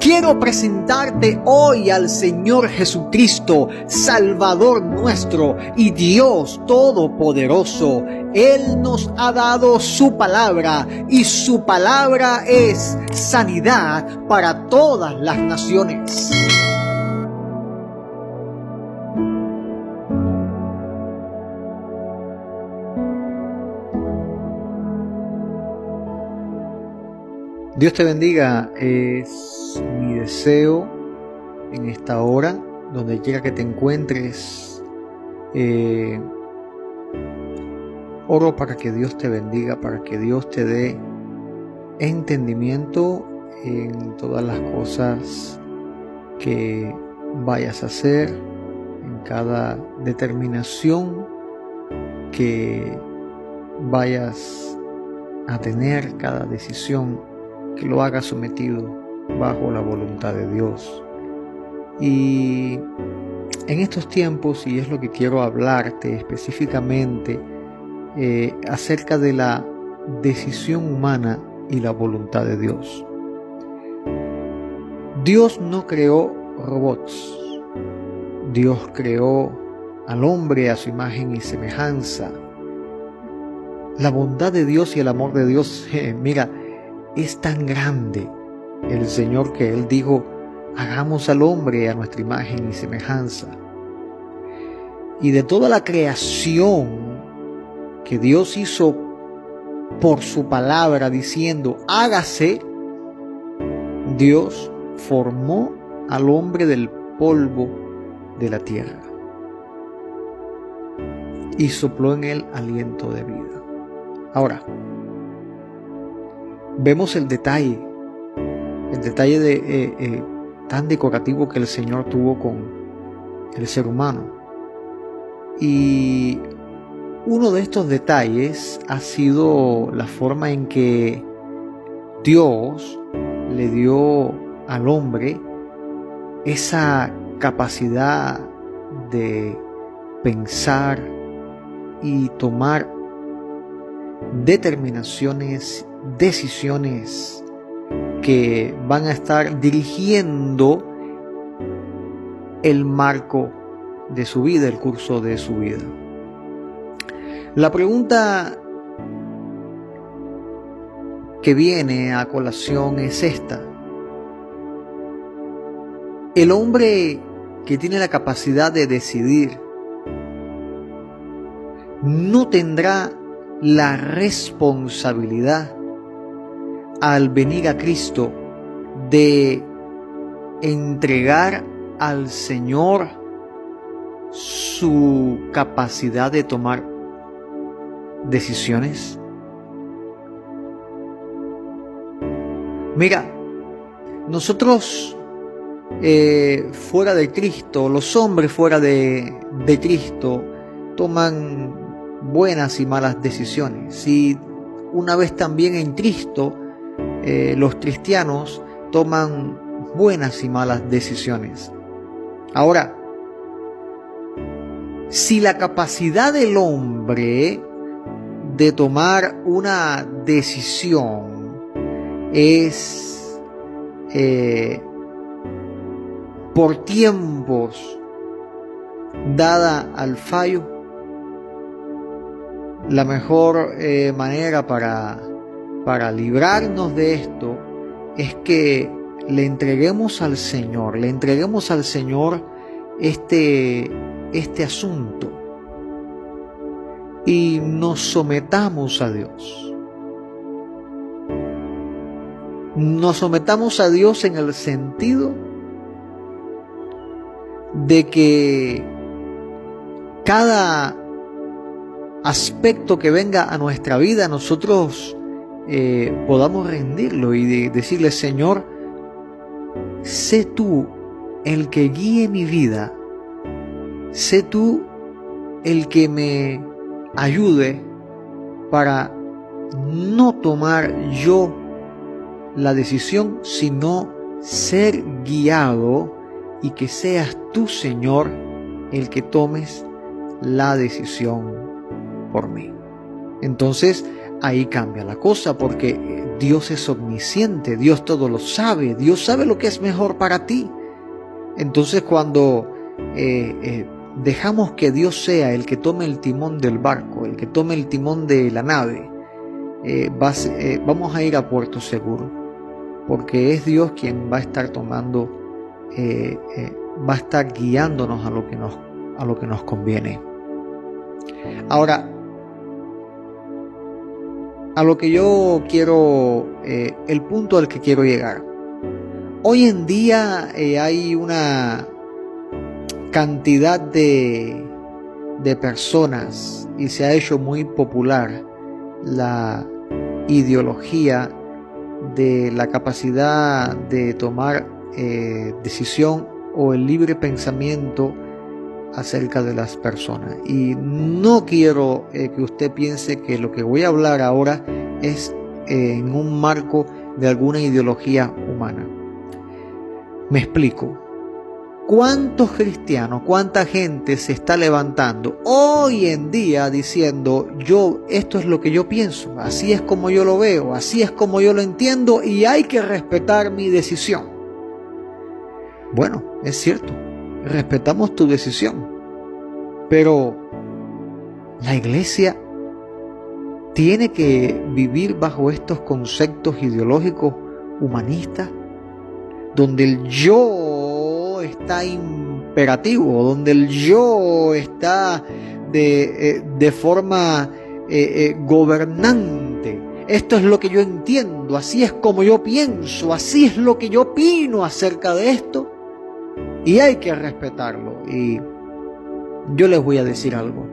Quiero presentarte hoy al Señor Jesucristo, Salvador nuestro y Dios Todopoderoso. Él nos ha dado su palabra y su palabra es sanidad para todas las naciones. Dios te bendiga, es mi deseo en esta hora, donde quiera que te encuentres. Eh, oro para que Dios te bendiga, para que Dios te dé entendimiento en todas las cosas que vayas a hacer, en cada determinación que vayas a tener, cada decisión que lo haga sometido bajo la voluntad de Dios. Y en estos tiempos, y es lo que quiero hablarte específicamente, eh, acerca de la decisión humana y la voluntad de Dios. Dios no creó robots. Dios creó al hombre a su imagen y semejanza. La bondad de Dios y el amor de Dios, mira, es tan grande el Señor que Él dijo, hagamos al hombre a nuestra imagen y semejanza. Y de toda la creación que Dios hizo por su palabra diciendo, hágase, Dios formó al hombre del polvo de la tierra y sopló en él aliento de vida. Ahora, vemos el detalle, el detalle de, eh, eh, tan decorativo que el Señor tuvo con el ser humano. Y uno de estos detalles ha sido la forma en que Dios le dio al hombre esa capacidad de pensar y tomar determinaciones decisiones que van a estar dirigiendo el marco de su vida, el curso de su vida. La pregunta que viene a colación es esta. El hombre que tiene la capacidad de decidir no tendrá la responsabilidad al venir a Cristo de entregar al Señor su capacidad de tomar decisiones? Mira, nosotros eh, fuera de Cristo, los hombres fuera de, de Cristo, toman buenas y malas decisiones. Y una vez también en Cristo, eh, los cristianos toman buenas y malas decisiones. Ahora, si la capacidad del hombre de tomar una decisión es eh, por tiempos dada al fallo, la mejor eh, manera para para librarnos de esto es que le entreguemos al Señor, le entreguemos al Señor este, este asunto y nos sometamos a Dios. Nos sometamos a Dios en el sentido de que cada aspecto que venga a nuestra vida nosotros eh, podamos rendirlo y decirle, Señor, sé tú el que guíe mi vida, sé tú el que me ayude para no tomar yo la decisión, sino ser guiado y que seas tú, Señor, el que tomes la decisión por mí. Entonces, ahí cambia la cosa porque Dios es omnisciente, Dios todo lo sabe, Dios sabe lo que es mejor para ti. Entonces cuando eh, eh, dejamos que Dios sea el que tome el timón del barco, el que tome el timón de la nave, eh, vamos a ir a puerto seguro, porque es Dios quien va a estar tomando, va a estar guiándonos a lo que nos, a lo que nos conviene. Ahora, a lo que yo quiero, eh, el punto al que quiero llegar. Hoy en día eh, hay una cantidad de, de personas y se ha hecho muy popular la ideología de la capacidad de tomar eh, decisión o el libre pensamiento acerca de las personas. Y no quiero eh, que usted piense que lo que voy a hablar ahora es eh, en un marco de alguna ideología humana. Me explico. ¿Cuántos cristianos, cuánta gente se está levantando hoy en día diciendo, yo, esto es lo que yo pienso, así es como yo lo veo, así es como yo lo entiendo y hay que respetar mi decisión? Bueno, es cierto, respetamos tu decisión. Pero la iglesia tiene que vivir bajo estos conceptos ideológicos humanistas, donde el yo está imperativo, donde el yo está de, eh, forma eh, eh, gobernante. Esto es lo que yo entiendo, así es como yo pienso, así es lo que yo opino acerca de esto. Y hay que respetarlo. Y yo les voy a decir algo.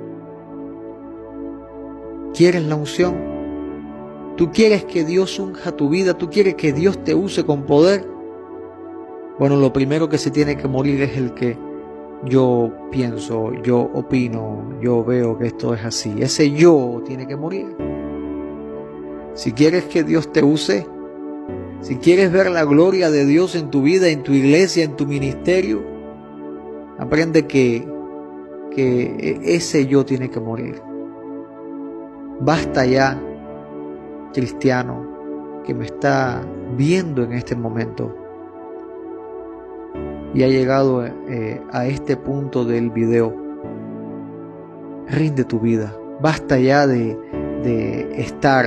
¿Quieres la unción? ¿Tú quieres que Dios unja tu vida? ¿Tú quieres que Dios te use con poder? Bueno, lo primero que se tiene que morir es el que yo pienso, yo opino, yo veo que esto es así. Ese yo tiene que morir. Si quieres que Dios te use, si quieres ver la gloria de Dios en tu vida, en tu iglesia, en tu ministerio, aprende que, ese yo tiene que morir. Basta ya, cristiano, que me está viendo en este momento y ha llegado eh, a este punto del video. Rinde tu vida. Basta ya de, de estar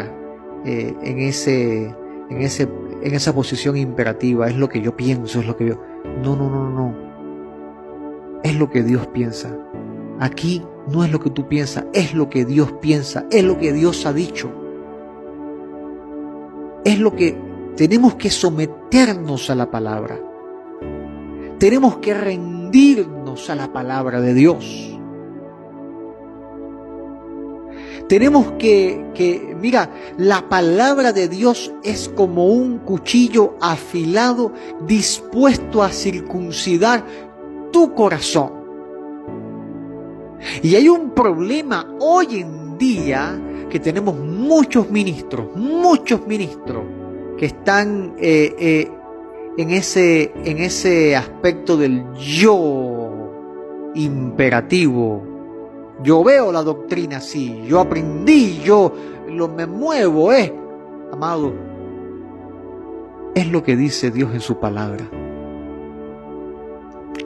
eh, en, ese, en ese en esa posición imperativa, es lo que yo pienso, es lo que yo... No, no, no, no. Es lo que Dios piensa. Aquí no es lo que tú piensas, es lo que Dios piensa, es lo que Dios ha dicho. Es lo que tenemos que someternos a la palabra. Tenemos que rendirnos a la palabra de Dios. Tenemos que, mira, la palabra de Dios es como un cuchillo afilado dispuesto a circuncidar tu corazón. Y hay un problema hoy en día que tenemos muchos ministros, muchos ministros que están eh, eh, en, ese, en ese aspecto del yo imperativo yo veo la doctrina así, yo aprendí, yo lo me muevo, ¿eh? Amado, es lo que dice Dios en su palabra.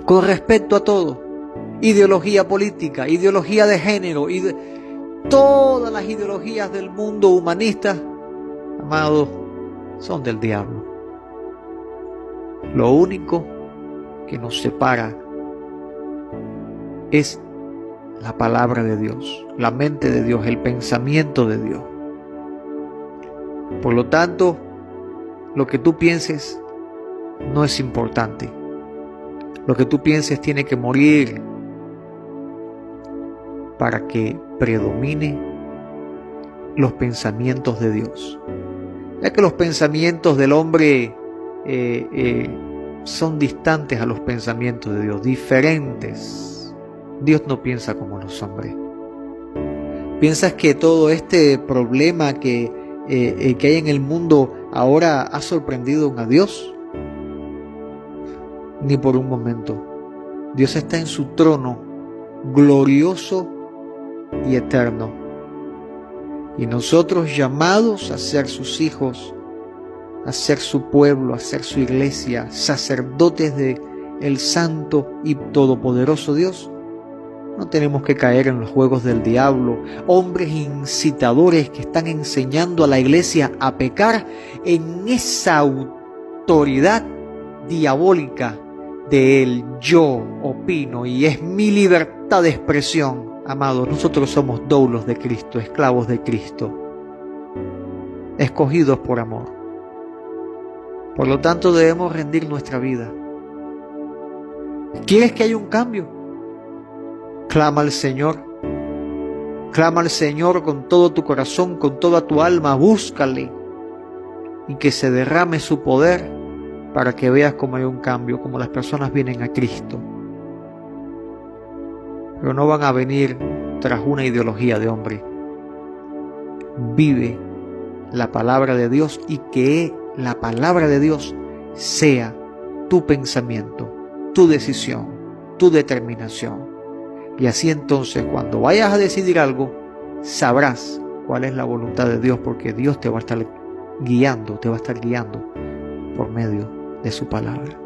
Con respecto a todo, ideología política, ideología de género, todas las ideologías del mundo humanista, amado, son del diablo. Lo único que nos separa es la palabra de Dios, la mente de Dios, el pensamiento de Dios. Por lo tanto, lo que tú pienses no es importante. Lo que tú pienses tiene que morir para que predomine los pensamientos de Dios. Ya que los pensamientos del hombre eh, eh, son distantes a los pensamientos de Dios, diferentes Dios no piensa como los hombres. ¿Piensas que todo este problema que, eh, eh, que hay en el mundo ahora ha sorprendido a Dios? Ni por un momento. Dios está en su trono, glorioso y eterno. Y nosotros llamados a ser sus hijos, a ser su pueblo, a ser su iglesia, sacerdotes de el santo y todopoderoso Dios, no tenemos que caer en los juegos del diablo, hombres incitadores que están enseñando a la iglesia a pecar en esa autoridad diabólica del yo opino y es mi libertad de expresión. Amados, nosotros somos doulos de Cristo, esclavos de Cristo, escogidos por amor. Por lo tanto, debemos rendir nuestra vida. ¿Quieres que haya un cambio? Clama al Señor. Clama al Señor con todo tu corazón, con toda tu alma, búscale y que se derrame su poder para que veas cómo hay un cambio, como las personas vienen a Cristo. Pero no van a venir tras una ideología de hombre. Vive la palabra de Dios y que la palabra de Dios sea tu pensamiento, tu decisión, tu determinación. Y así entonces cuando vayas a decidir algo, sabrás cuál es la voluntad de Dios, porque Dios te va a estar guiando, te va a estar guiando por medio de su palabra.